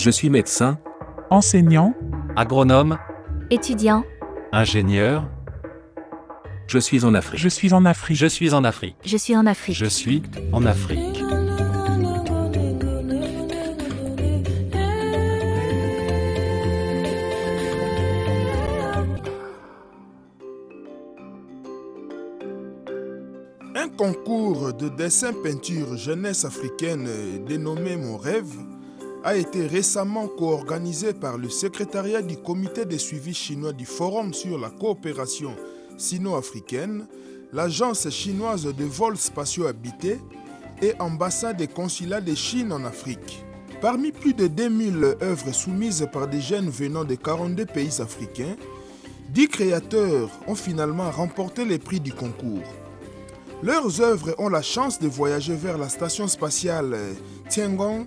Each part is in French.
Je suis médecin, enseignant, agronome, étudiant, ingénieur, je suis en Afrique. je suis en Afrique. Je suis en Afrique. je suis en Afrique. je suis en Afrique. Un concours de dessin-peinture jeunesse africaine dénommé Mon rêve a été récemment co-organisé par le secrétariat du comité de suivi chinois du Forum sur la coopération sino-africaine, l'agence chinoise de vols spatiaux habités et ambassade des consulats de Chine en Afrique. Parmi plus de 2000 œuvres soumises par des jeunes venant de 42 pays africains, 10 créateurs ont finalement remporté les prix du concours. Leurs œuvres ont la chance de voyager vers la station spatiale Tiangong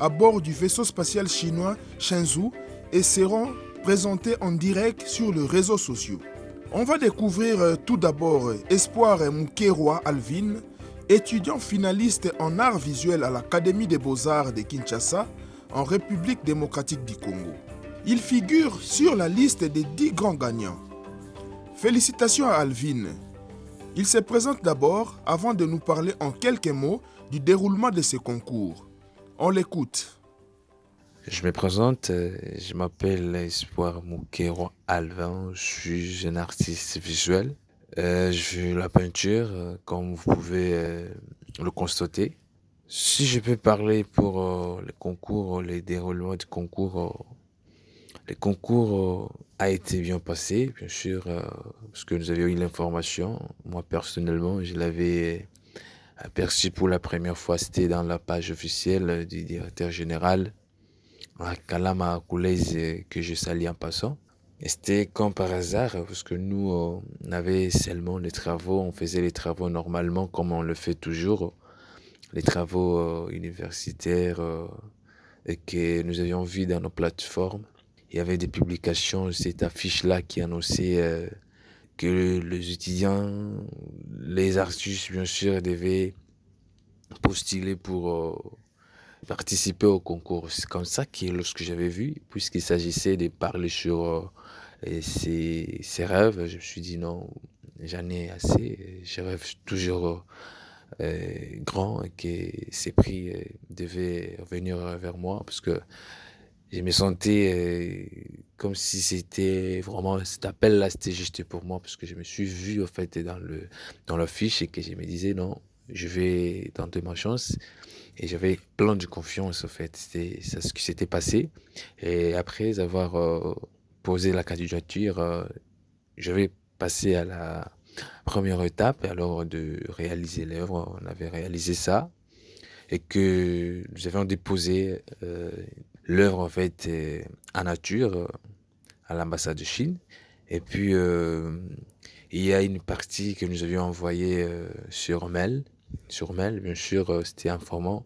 à bord du vaisseau spatial chinois Shenzhou et seront présentées en direct sur les réseaux sociaux. On va découvrir euh, tout d'abord euh, Espoir Mukerwa Alvin, étudiant finaliste en art visuel à l'Académie des beaux-arts de Kinshasa en République démocratique du Congo. Il figure sur la liste des 10 grands gagnants. Félicitations à Alvin. Il se présente d'abord avant de nous parler en quelques mots du déroulement de ce concours. On l'écoute. Je me présente, euh, je m'appelle Espoir Moukero Alvin, je suis un artiste visuel. Euh, je fais la peinture, euh, comme vous pouvez euh, le constater. Si je peux parler pour le concours, les déroulements du concours, le concours a été bien passé, bien sûr, parce que nous avions eu l'information. Moi, personnellement, je l'avais aperçu pour la première fois, c'était dans la page officielle du directeur général, Kalama Koulez, que je salue en passant. C'était comme par hasard, parce que nous, on avait seulement les travaux, on faisait les travaux normalement comme on le fait toujours, les travaux euh, universitaires euh, que nous avions vu dans nos plateformes. Il y avait des publications, cette affiche-là qui annonçait euh, que les étudiants, les artistes, bien sûr, devaient postuler pour euh, participer au concours. C'est comme ça que lorsque j'avais vu, puisqu'il s'agissait de parler sur euh, ses, rêves, je me suis dit non, j'en ai assez. Je rêve toujours euh, grand et que ces prix euh, devaient venir vers moi parce que je me sentais euh, comme si c'était vraiment cet appel là c'était juste pour moi parce que je me suis vu en fait dans le dans l'affiche et que je me disais non je vais tenter ma chance. Et j'avais plein de confiance en fait. C'était ça ce qui s'était passé. Et après avoir euh, posé la candidature euh, je vais passer à la première étape alors de réaliser l'œuvre. On avait réalisé ça. Et que nous avions déposé euh, l'œuvre en fait euh, en nature euh, à l'ambassade de Chine. Et puis euh, il y a une partie que nous avions envoyée euh, sur mail. Sur mail, bien sûr, c'était un format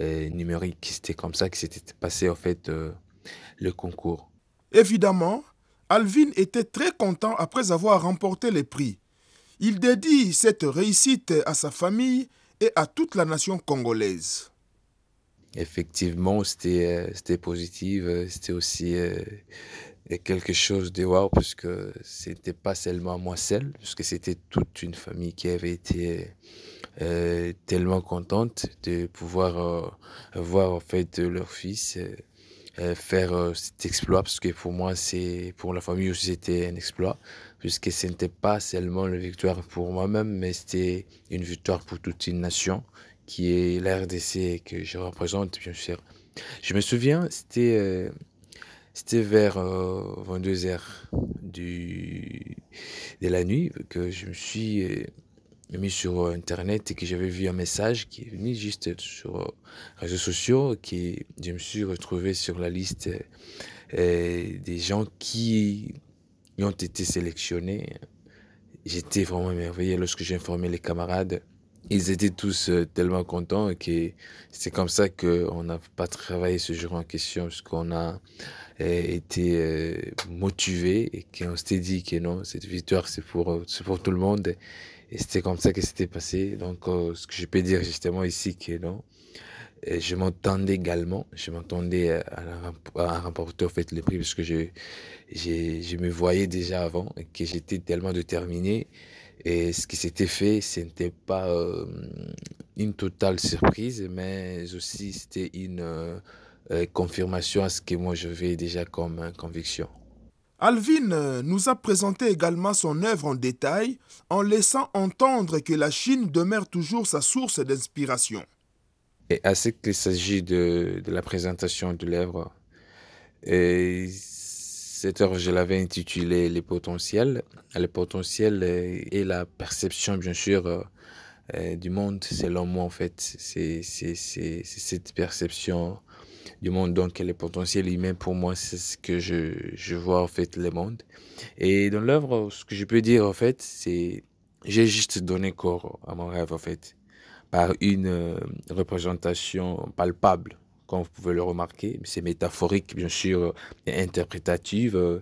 numérique. C'était comme ça que s'était passé en fait le concours. Évidemment, Alvin était très content après avoir remporté les prix. Il dédie cette réussite à sa famille et à toute la nation congolaise. Effectivement, c'était euh, c'était positif. euh, C'était aussi euh, quelque chose de wow parce que c'était pas seulement moi seul, parce que c'était toute une famille qui avait été tellement contente de pouvoir voir en fait leur fils faire cet exploit parce que pour moi c'est pour la famille aussi c'était un exploit puisque ce n'était pas seulement une victoire pour moi-même mais c'était une victoire pour toute une nation qui est la RDC que je représente, bien sûr. Je me souviens, c'était euh, c'était vers euh, 22 heures du, de la nuit que je me suis euh, mis sur euh, Internet et que j'avais vu un message qui est venu juste sur euh, les réseaux sociaux, qui je me suis retrouvé sur la liste euh, des gens qui ont été sélectionnés. J'étais vraiment émerveillé lorsque j'ai informé les camarades ils étaient tous euh, tellement contents que c'est comme ça qu'on n'a pas travaillé ce jour en question, parce qu'on a euh, été euh, motivé et qu'on s'était dit que non, cette victoire c'est pour, euh, pour tout le monde. Et c'était comme ça que c'était passé. Donc, ce que je peux dire justement ici, que non, je m'entendais également, je m'entendais à, à, remporter en fait les prix parce que je, je, je me voyais déjà avant et que j'étais tellement déterminé. Et ce qui s'était fait, ce n'était pas euh, une totale surprise, mais aussi c'était une euh, confirmation à ce que moi je vais déjà comme conviction. Alvin nous a présenté également son œuvre en détail en laissant entendre que la Chine demeure toujours sa source d'inspiration. Et à ce qu'il s'agit de, de, la présentation de l'œuvre, cette œuvre, je l'avais intitulée Les potentiels. Le potentiel et la perception, bien sûr, du monde, selon moi, en fait. C'est cette perception du monde. Donc, le potentiel humain, pour moi, c'est ce que je, je, vois, en fait, le monde. Et dans l'œuvre, ce que je peux dire, en fait, c'est j'ai juste donné corps à mon rêve, en fait, par une euh, représentation palpable, comme vous pouvez le remarquer. C'est métaphorique, bien sûr, et interprétative euh,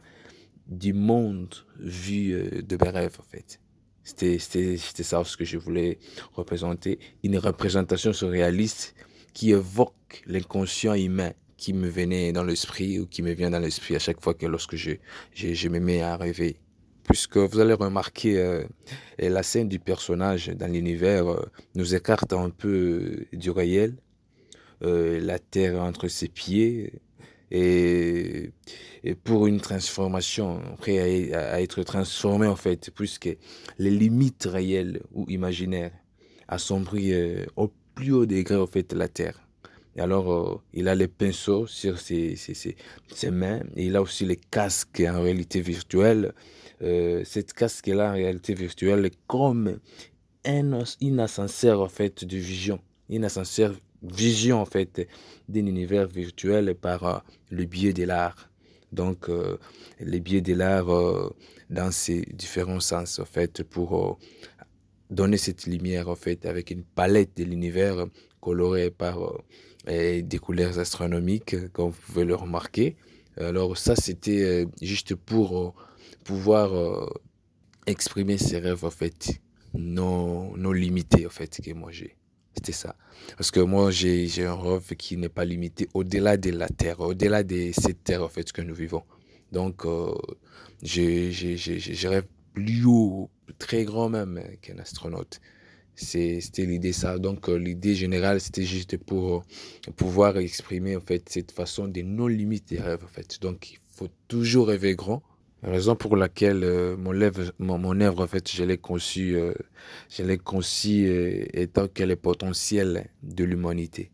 du monde vu euh, de mes rêves, en fait. C'était ça ce que je voulais représenter. Une représentation surréaliste qui évoque l'inconscient humain qui me venait dans l'esprit ou qui me vient dans l'esprit à chaque fois que lorsque je, je, je me mets à rêver. Puisque vous allez remarquer, euh, la scène du personnage dans l'univers nous écarte un peu du réel, euh, la terre entre ses pieds, et, pour une transformation, prêt à, être transformé en fait, puisque les limites réelles ou imaginaires assombrissent au plus haut degré en fait la terre. Et alors, euh, il a les pinceaux sur ses, ses, mains. Et il a aussi les casques en réalité virtuelle. Euh, cette casque-là en réalité virtuelle est comme un, une ascenseur en fait de vision. Une ascenseur vision en fait d'un univers virtuel par euh, le biais de l'art. Donc, euh, le biais de l'art dans ses différents sens en fait pour donner cette lumière en fait avec une palette de l'univers colorée par euh, des couleurs astronomiques comme vous pouvez le remarquer. Alors ça c'était euh, juste pour euh, pouvoir exprimer ses rêves en fait non non limités en fait que moi j'ai. C'était ça. Parce que moi, j'ai un rêve qui n'est pas limité au-delà de la Terre, au-delà de cette Terre, en fait, que nous vivons. Donc, euh, je rêve plus haut, très grand même qu'un astronaute. C'était l'idée ça. Donc euh, l'idée générale, c'était juste pour euh, pouvoir exprimer en fait cette façon de non limite des rêves en fait. Donc il faut toujours rêver grand. Raison pour laquelle euh, mon, œuvre, en fait, je l'ai conçu, euh, je l'ai conçu euh, étant qu'elle est potentiel de l'humanité.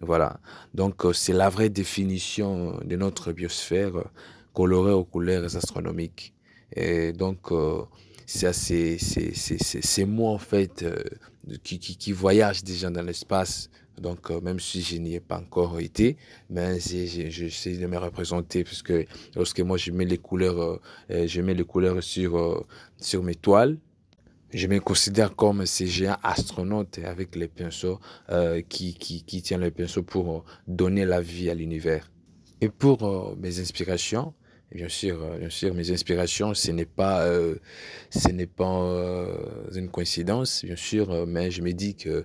Voilà. Donc, c'est la vraie définition de notre biosphère colorée aux couleurs astronomiques. Et donc, c'est c'est moi, en fait, qui, qui, qui, voyage déjà dans l'espace. Donc, euh, même si je n'y ai pas encore été, mais j'essaie de me représenter parce que lorsque moi je mets les couleurs, je mets les couleurs sur, sur mes toiles, je me considère comme ces géants astronautes avec les pinceaux qui, qui, qui tiennent les pinceaux pour donner la vie à l'univers. Et pour mes inspirations, Bien sûr, bien sûr, mes inspirations, ce n'est pas, euh, ce n'est pas euh, une coïncidence, bien sûr, mais je me dis que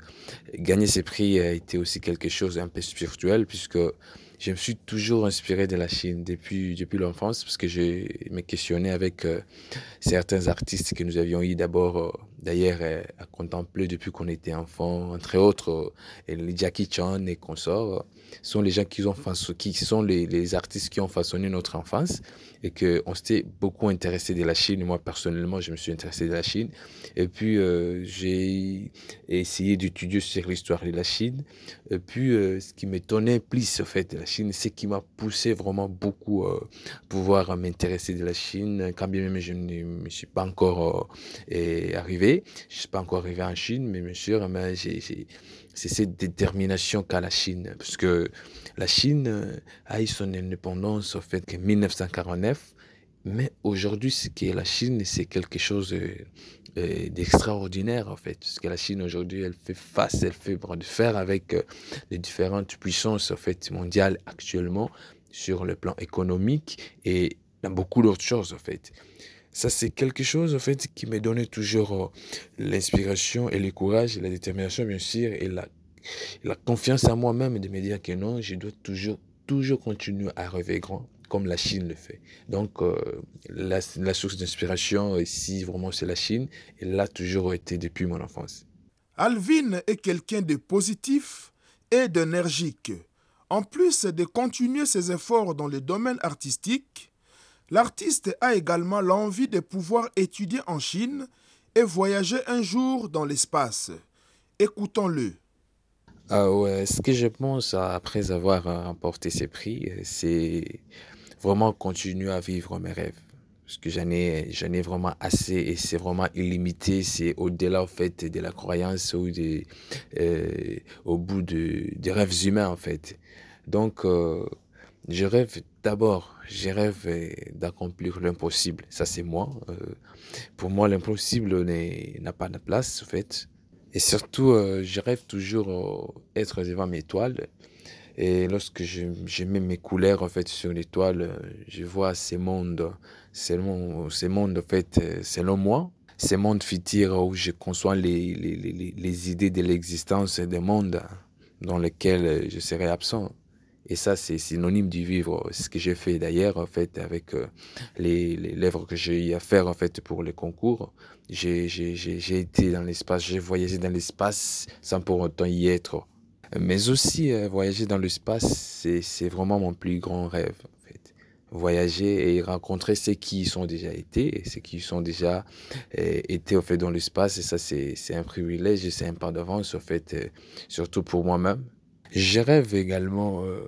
gagner ces prix a été aussi quelque chose d'un peu spirituel, puisque je me suis toujours inspiré de la Chine depuis, depuis l'enfance, parce que je me questionnais avec euh, certains artistes que nous avions eu d'abord, euh, d'ailleurs, euh, à contempler depuis qu'on était enfant, entre autres, les Jackie Chan et consorts, sont les gens qui, ont qui sont les, les artistes qui ont façonné notre enfance et qu'on s'était beaucoup intéressé de la Chine. Moi, personnellement, je me suis intéressé de la Chine. Et puis, euh, j'ai essayé d'étudier sur l'histoire de la Chine. Et puis, euh, ce qui m'étonnait plus, en fait, de la Chine, c'est qui m'a poussé vraiment beaucoup à euh, pouvoir m'intéresser de la Chine, quand bien même je ne suis pas encore euh, Je ne suis pas encore arrivé en Chine, mais bien sûr, c'est cette détermination qu'a la Chine. Parce que la Chine a eu son indépendance en fait en 1949. Mais aujourd'hui, ce qui est la Chine, c'est quelque chose d'extraordinaire en fait. Parce que la Chine aujourd'hui, elle fait face, elle fait bras de fer avec les différentes puissances en fait mondiales actuellement sur le plan économique et dans beaucoup d'autres choses en fait. Ça, c'est quelque chose, en fait, qui me donnait toujours l'inspiration et le courage et la détermination, bien sûr, et la la confiance en moi-même de me dire que non, je dois toujours, toujours continuer à rêver grand comme la Chine le fait. Donc, euh, la, la, source d'inspiration ici, vraiment, c'est la Chine. Et là, toujours été depuis mon enfance. Alvin est quelqu'un de positif et d'énergique. En plus de continuer ses efforts dans le domaine artistique, l'artiste a également l'envie de pouvoir étudier en Chine et voyager un jour dans l'espace. Écoutons-le. Ah ouais, ce que je pense après avoir remporté ces prix, c'est vraiment continuer à vivre mes rêves. Parce que j'en ai, j'en ai vraiment assez et c'est vraiment illimité. C'est au-delà, en fait, de la croyance ou de, euh, au bout de, des rêves humains, en fait. Donc, euh, je rêve d'abord, je rêve d'accomplir l'impossible. Ça, c'est moi. Euh, pour moi, l'impossible n'a pas de place, en fait. Et surtout, euh, je rêve toujours d'être devant mes toiles. Et lorsque je, mets mes couleurs en sur les toiles, je vois ces mondes, ces ces mondes en selon moi, ces mondes futurs où je conçois les idées de l'existence des mondes dans lesquels je serai absent. Et ça, c'est synonyme du vivre. Ce que j'ai fait d'ailleurs, en fait, avec euh, les, les lèvres que j'ai eu à faire, en fait, pour les concours. J'ai été dans l'espace, j'ai voyagé dans l'espace sans pour autant y être. Mais aussi, euh, voyager dans l'espace, c'est vraiment mon plus grand rêve. En fait. Voyager et rencontrer ceux qui y sont déjà été, ceux qui y sont déjà euh, été au fait, dans l'espace. Et ça, c'est un privilège c'est un pas d'avance, en fait, surtout pour moi-même. Je rêve également euh,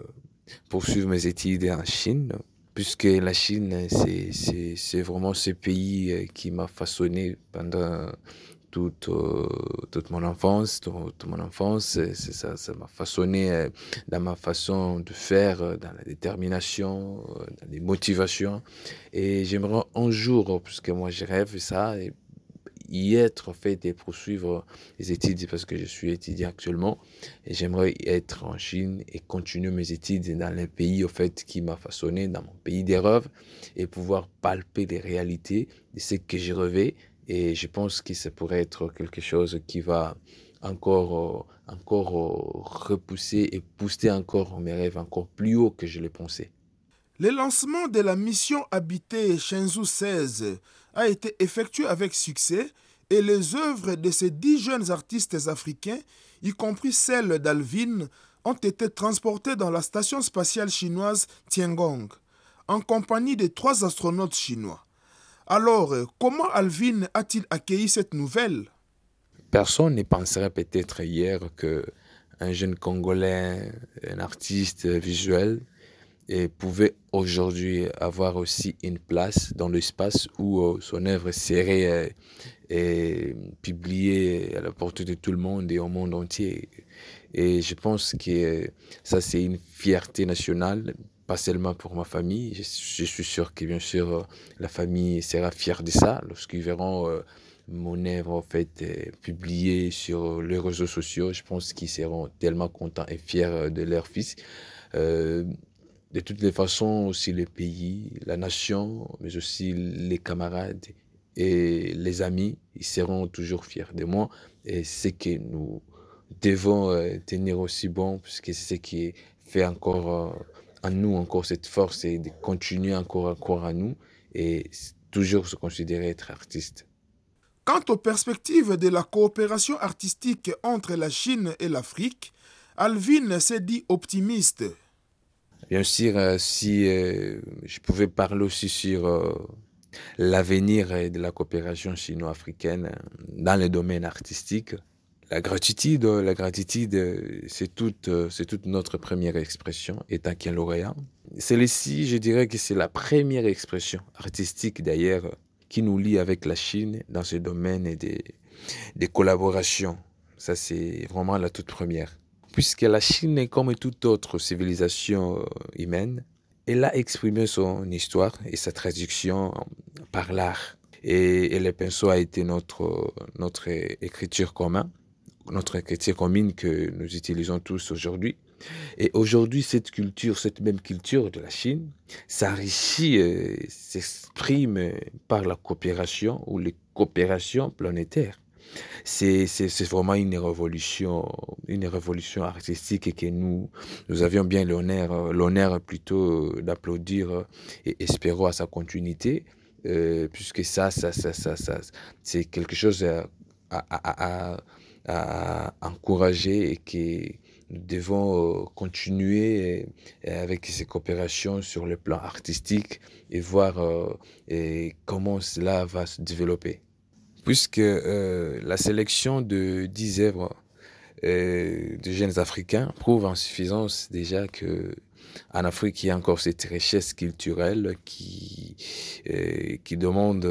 poursuivre mes études en Chine, puisque la Chine, c'est vraiment ce pays euh, qui m'a façonné pendant toute, euh, toute mon enfance, toute, mon enfance, ça, ça m'a façonné euh, dans ma façon de faire, dans la détermination, dans les motivations. Et j'aimerais un jour, puisque moi je rêve ça, et y être fait et poursuivre les études parce que je suis étudiant actuellement et j'aimerais être en Chine et continuer mes études dans le pays au fait qui m'a façonné dans mon pays des rêves et pouvoir palper les réalités de ce que j'ai rêvé et je pense que ça pourrait être quelque chose qui va encore, encore repousser et pousser encore mes rêves encore plus haut que je l'ai pensé. Le lancement de la mission habitée Shenzhou 16 a été effectué avec succès et les œuvres de ces dix jeunes artistes africains, y compris celles d'Alvin, ont été transportées dans la station spatiale chinoise Tiangong, en compagnie de trois astronautes chinois. Alors, comment Alvin a-t-il accueilli cette nouvelle? Personne ne penserait peut-être hier que un jeune Congolais, un artiste visuel, et pouvait aujourd'hui avoir aussi une place dans l'espace où euh, son œuvre serait euh, publiée à la portée de tout le monde et au monde entier. Et je pense que ça, c'est une fierté nationale, pas seulement pour ma famille. Je, suis sûr que, bien sûr, la famille sera fière de ça lorsqu'ils verront euh, mon œuvre en fait publiée sur les réseaux sociaux. Je pense qu'ils seront tellement contents et fiers de leur fils. Euh, de toutes les façons, aussi le pays, la nation, mais aussi les camarades et les amis, ils seront toujours fiers de moi. Et c'est que nous devons euh, tenir aussi bon, puisque c'est ce qui fait encore euh, en nous encore cette force et de continuer encore à croire à nous et toujours se considérer être artiste. Quant aux perspectives de la coopération artistique entre la Chine et l'Afrique, Alvin s'est dit optimiste. Bien sûr, euh, si euh, je pouvais parler aussi sur euh, l'avenir de la coopération chino-africaine dans le domaine artistique, la gratitude, la gratitude, c'est toute, c'est toute notre première expression, étant qu'un lauréat. Celle-ci, je dirais que c'est la première expression artistique d'ailleurs qui nous lie avec la Chine dans ce domaine des collaborations. Ça, c'est vraiment la toute première puisque la Chine, comme toute autre civilisation humaine, elle a exprimé son histoire et sa traduction par l'art. Et, le pinceau a été notre, notre écriture commune, notre écriture commune que nous utilisons tous aujourd'hui. Et aujourd'hui, cette culture, cette même culture de la Chine, s'enrichit, s'exprime par la coopération ou les coopérations planétaires. C'est vraiment une révolution, une révolution artistique que nous, nous avions bien l'honneur, l'honneur plutôt d'applaudir et espérons à sa continuité, puisque ça, ça, ça, ça, ça c'est quelque chose à encourager et que nous devons continuer avec ces coopérations sur le plan artistique et voir comment cela va se développer. Puisque la sélection de 10 œuvres de jeunes Africains prouve en suffisance déjà que en Afrique, il y a encore cette richesse culturelle qui, qui demande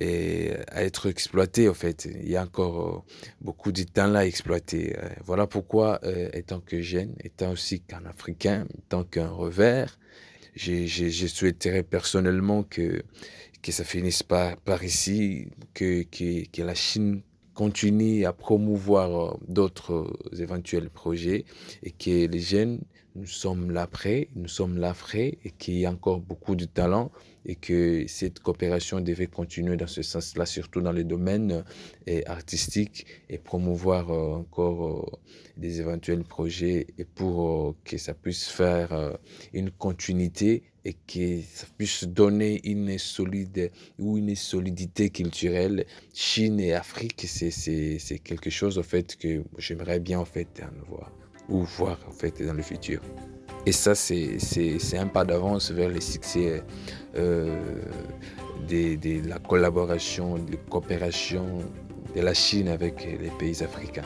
à être exploité en fait. Il y a encore euh, beaucoup de temps à exploiter. Euh, voilà pourquoi, euh, étant que jeune, étant aussi qu'un Africain, étant qu'un revers, j'ai souhaiterais personnellement que, ça finisse par, par ici, que, la Chine continue à promouvoir d'autres éventuels projets et que les jeunes, nous sommes là prêts, nous sommes là frais et qu'il y a encore beaucoup de talent et que cette coopération devait continuer dans ce sens-là, surtout dans les domaines euh, artistiques et promouvoir euh, encore euh, des éventuels projets et pour que ça puisse faire une continuité et que ça puisse donner une solide ou une solidité culturelle. Chine et Afrique, c'est quelque chose en fait que j'aimerais bien en fait voir ou voir en fait dans le futur. Et ça, c'est un pas d'avance vers les succès euh, de, la collaboration, de la coopération de la Chine avec les pays africains.